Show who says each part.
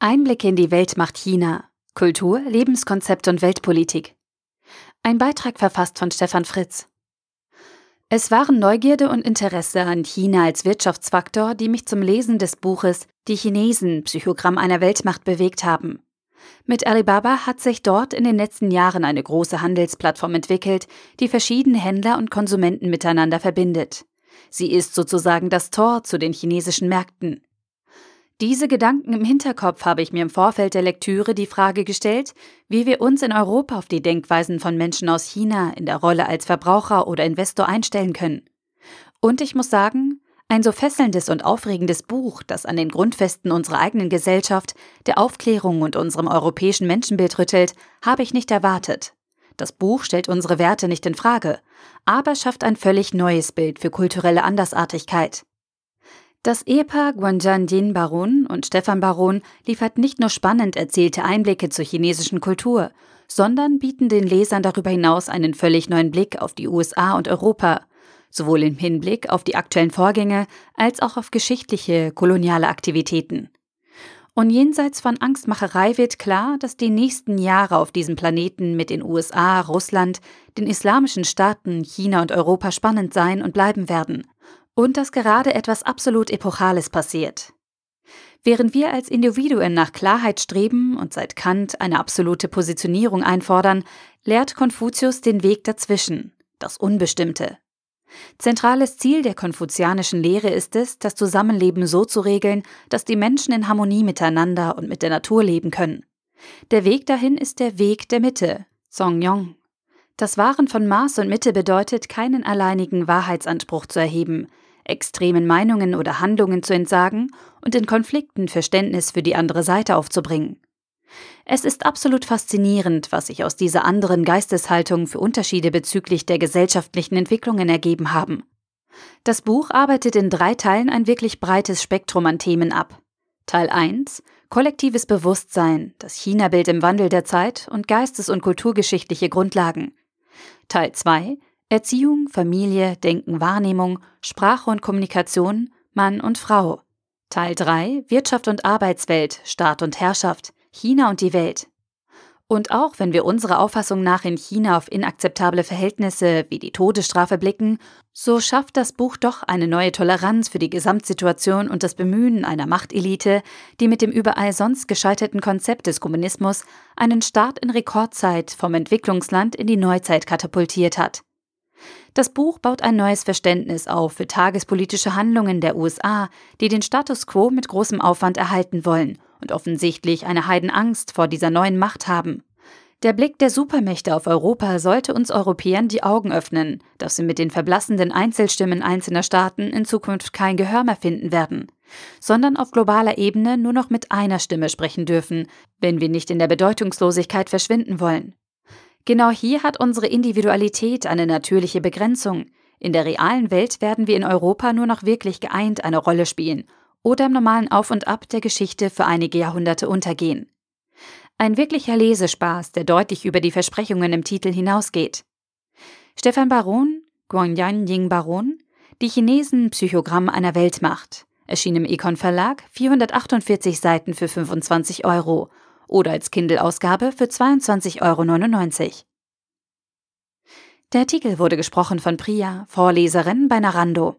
Speaker 1: Einblicke in die Weltmacht China. Kultur, Lebenskonzept und Weltpolitik. Ein Beitrag verfasst von Stefan Fritz. Es waren Neugierde und Interesse an China als Wirtschaftsfaktor, die mich zum Lesen des Buches Die Chinesen, Psychogramm einer Weltmacht bewegt haben. Mit Alibaba hat sich dort in den letzten Jahren eine große Handelsplattform entwickelt, die verschiedene Händler und Konsumenten miteinander verbindet. Sie ist sozusagen das Tor zu den chinesischen Märkten. Diese Gedanken im Hinterkopf habe ich mir im Vorfeld der Lektüre die Frage gestellt, wie wir uns in Europa auf die Denkweisen von Menschen aus China in der Rolle als Verbraucher oder Investor einstellen können. Und ich muss sagen, ein so fesselndes und aufregendes Buch, das an den Grundfesten unserer eigenen Gesellschaft, der Aufklärung und unserem europäischen Menschenbild rüttelt, habe ich nicht erwartet. Das Buch stellt unsere Werte nicht in Frage, aber schafft ein völlig neues Bild für kulturelle Andersartigkeit. Das Ehepaar Guanjan Baron und Stefan Baron liefert nicht nur spannend erzählte Einblicke zur chinesischen Kultur, sondern bieten den Lesern darüber hinaus einen völlig neuen Blick auf die USA und Europa, sowohl im Hinblick auf die aktuellen Vorgänge als auch auf geschichtliche koloniale Aktivitäten. Und jenseits von Angstmacherei wird klar, dass die nächsten Jahre auf diesem Planeten mit den USA, Russland, den islamischen Staaten, China und Europa spannend sein und bleiben werden und dass gerade etwas absolut Epochales passiert. Während wir als Individuen nach Klarheit streben und seit Kant eine absolute Positionierung einfordern, lehrt Konfuzius den Weg dazwischen, das Unbestimmte. Zentrales Ziel der konfuzianischen Lehre ist es, das Zusammenleben so zu regeln, dass die Menschen in Harmonie miteinander und mit der Natur leben können. Der Weg dahin ist der Weg der Mitte, Songyong. Das Wahren von Maß und Mitte bedeutet, keinen alleinigen Wahrheitsanspruch zu erheben, extremen Meinungen oder Handlungen zu entsagen und in Konflikten Verständnis für die andere Seite aufzubringen. Es ist absolut faszinierend, was sich aus dieser anderen Geisteshaltung für Unterschiede bezüglich der gesellschaftlichen Entwicklungen ergeben haben. Das Buch arbeitet in drei Teilen ein wirklich breites Spektrum an Themen ab. Teil 1 Kollektives Bewusstsein, das China-Bild im Wandel der Zeit und geistes- und kulturgeschichtliche Grundlagen. Teil 2 Erziehung, Familie, Denken, Wahrnehmung, Sprache und Kommunikation, Mann und Frau. Teil 3 Wirtschaft und Arbeitswelt, Staat und Herrschaft, China und die Welt. Und auch wenn wir unserer Auffassung nach in China auf inakzeptable Verhältnisse wie die Todesstrafe blicken, so schafft das Buch doch eine neue Toleranz für die Gesamtsituation und das Bemühen einer Machtelite, die mit dem überall sonst gescheiterten Konzept des Kommunismus einen Start in Rekordzeit vom Entwicklungsland in die Neuzeit katapultiert hat. Das Buch baut ein neues Verständnis auf für tagespolitische Handlungen der USA, die den Status quo mit großem Aufwand erhalten wollen und offensichtlich eine Heidenangst vor dieser neuen Macht haben. Der Blick der Supermächte auf Europa sollte uns Europäern die Augen öffnen, dass wir mit den verblassenden Einzelstimmen einzelner Staaten in Zukunft kein Gehör mehr finden werden, sondern auf globaler Ebene nur noch mit einer Stimme sprechen dürfen, wenn wir nicht in der Bedeutungslosigkeit verschwinden wollen. Genau hier hat unsere Individualität eine natürliche Begrenzung. In der realen Welt werden wir in Europa nur noch wirklich geeint eine Rolle spielen oder im normalen Auf und Ab der Geschichte für einige Jahrhunderte untergehen. Ein wirklicher Lesespaß, der deutlich über die Versprechungen im Titel hinausgeht. Stefan Baron, Guangyan Ying Baron, Die Chinesen Psychogramm einer Weltmacht, erschien im Econ Verlag, 448 Seiten für 25 Euro oder als Kindle-Ausgabe für 22,99 Euro. Der Artikel wurde gesprochen von Priya, Vorleserin bei Narando.